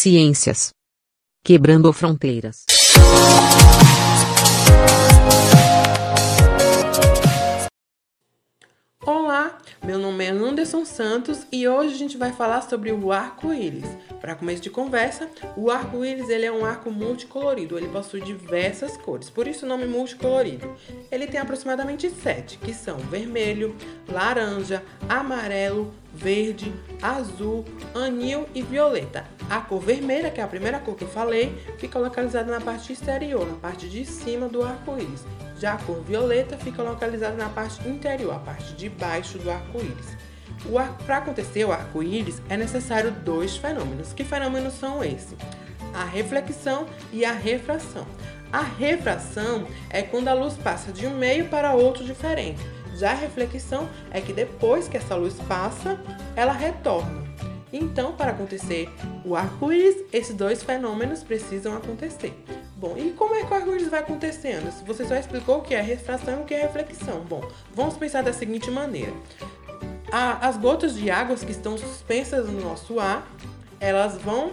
Ciências. Quebrando fronteiras. Olá, meu nome é Anderson Santos e hoje a gente vai falar sobre o arco-íris. Para começo de conversa, o arco-íris ele é um arco multicolorido, ele possui diversas cores, por isso o nome multicolorido. Ele tem aproximadamente sete, que são vermelho, laranja, amarelo, verde, azul, anil e violeta. A cor vermelha, que é a primeira cor que eu falei, fica localizada na parte exterior, na parte de cima do arco-íris. Já a cor violeta fica localizada na parte interior, a parte de baixo do arco-íris. Para acontecer o arco-íris é necessário dois fenômenos. Que fenômenos são esses? A reflexão e a refração. A refração é quando a luz passa de um meio para outro diferente. Já a reflexão é que depois que essa luz passa, ela retorna. Então, para acontecer o arco-íris, esses dois fenômenos precisam acontecer. Bom, e como é que o arco-íris vai acontecendo? Você só explicou o que é refração e o que é reflexão. Bom, vamos pensar da seguinte maneira. as gotas de água que estão suspensas no nosso ar, elas vão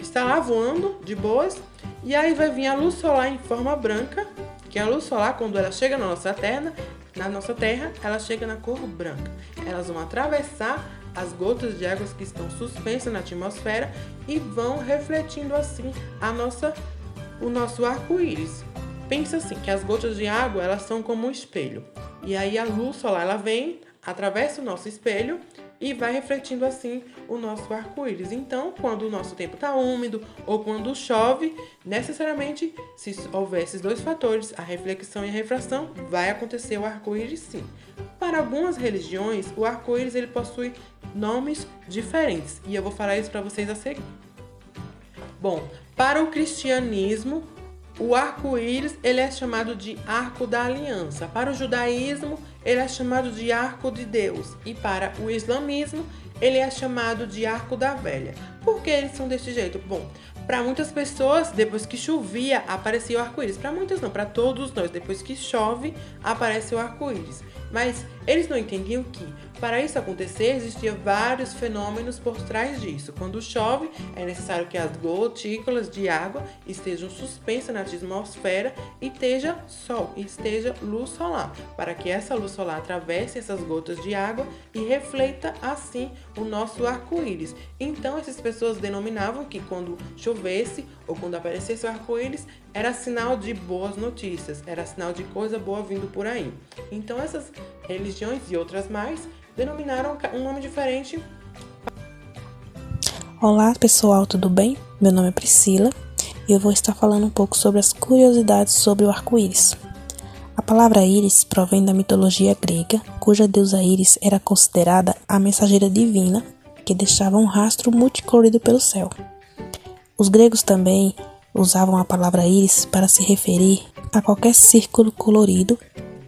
estar lá voando de boas, e aí vai vir a luz solar em forma branca, que a luz solar, quando ela chega na nossa terra, na nossa terra, ela chega na cor branca. Elas vão atravessar as gotas de água que estão suspensas na atmosfera e vão refletindo assim a nossa o nosso arco-íris. Pensa assim, que as gotas de água, elas são como um espelho. E aí a luz solar, ela vem, atravessa o nosso espelho e vai refletindo assim o nosso arco-íris. Então, quando o nosso tempo está úmido ou quando chove, necessariamente, se houver esses dois fatores, a reflexão e a refração, vai acontecer o arco-íris sim. Para algumas religiões, o arco-íris ele possui nomes diferentes e eu vou falar isso para vocês a seguir. Bom, para o cristianismo, o arco-íris ele é chamado de arco da aliança. Para o judaísmo, ele é chamado de arco de Deus. E para o islamismo, ele é chamado de arco da velha. Por que eles são desse jeito? Bom, para muitas pessoas, depois que chovia, aparecia o arco-íris. Para muitas não, para todos nós, depois que chove, aparece o arco-íris. Mas eles não entendiam que, para isso acontecer, existiam vários fenômenos por trás disso. Quando chove, é necessário que as gotículas de água estejam suspensas na atmosfera e esteja sol, e esteja luz solar, para que essa luz solar atravesse essas gotas de água e reflita assim o nosso arco-íris. Então, essas pessoas denominavam que quando chovesse ou quando aparecesse o arco-íris, era sinal de boas notícias, era sinal de coisa boa vindo por aí. Então, essas religiões e outras mais denominaram um nome diferente. Olá pessoal, tudo bem? Meu nome é Priscila e eu vou estar falando um pouco sobre as curiosidades sobre o arco-íris. A palavra íris provém da mitologia grega, cuja deusa Íris era considerada a mensageira divina que deixava um rastro multicolorido pelo céu. Os gregos também usavam a palavra íris para se referir a qualquer círculo colorido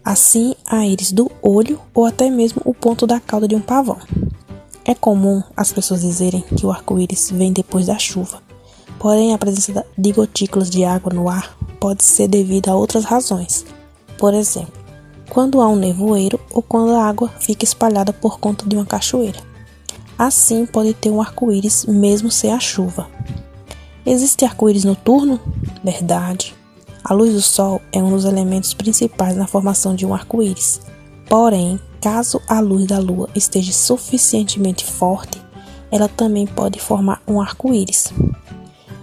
assim a íris do olho ou até mesmo o ponto da cauda de um pavão. É comum as pessoas dizerem que o arco-íris vem depois da chuva, porém a presença de gotículas de água no ar pode ser devido a outras razões. Por exemplo, quando há um nevoeiro ou quando a água fica espalhada por conta de uma cachoeira. Assim pode ter um arco-íris mesmo sem a chuva. Existe arco-íris noturno? Verdade. A luz do Sol é um dos elementos principais na formação de um arco-íris. Porém, caso a luz da Lua esteja suficientemente forte, ela também pode formar um arco-íris.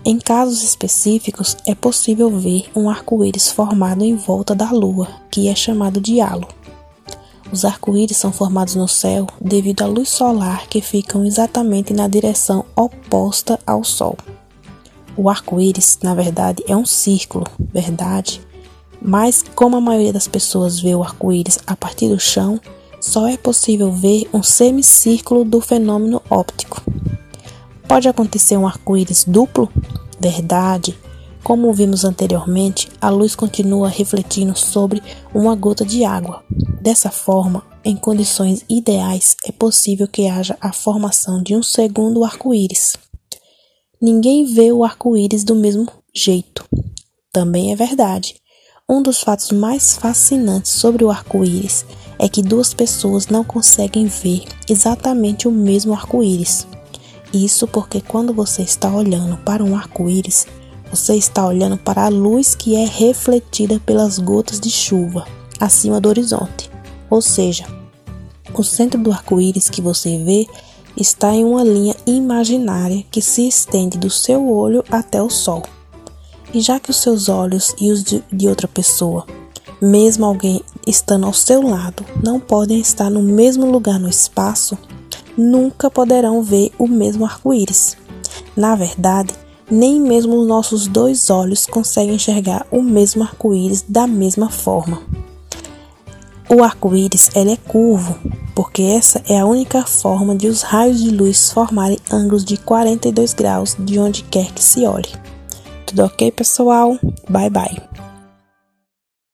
Em casos específicos, é possível ver um arco-íris formado em volta da Lua, que é chamado de halo. Os arco-íris são formados no céu devido à luz solar que ficam exatamente na direção oposta ao Sol. O arco-íris, na verdade, é um círculo, verdade? Mas como a maioria das pessoas vê o arco-íris a partir do chão, só é possível ver um semicírculo do fenômeno óptico. Pode acontecer um arco-íris duplo? Verdade. Como vimos anteriormente, a luz continua refletindo sobre uma gota de água. Dessa forma, em condições ideais, é possível que haja a formação de um segundo arco-íris. Ninguém vê o arco-íris do mesmo jeito. Também é verdade. Um dos fatos mais fascinantes sobre o arco-íris é que duas pessoas não conseguem ver exatamente o mesmo arco-íris. Isso porque quando você está olhando para um arco-íris, você está olhando para a luz que é refletida pelas gotas de chuva acima do horizonte. Ou seja, o centro do arco-íris que você vê está em uma linha imaginária que se estende do seu olho até o sol. E já que os seus olhos e os de, outra pessoa, mesmo alguém estando ao seu lado, não podem estar no mesmo lugar no espaço, nunca poderão ver o mesmo arco-íris. Na verdade, nem mesmo os nossos dois olhos conseguem enxergar o mesmo arco-íris da mesma forma. O arco-íris é curvo, porque essa é a única forma de os raios de luz formarem ângulos de 42 graus de onde quer que se olhe. Tudo ok, pessoal? Bye bye.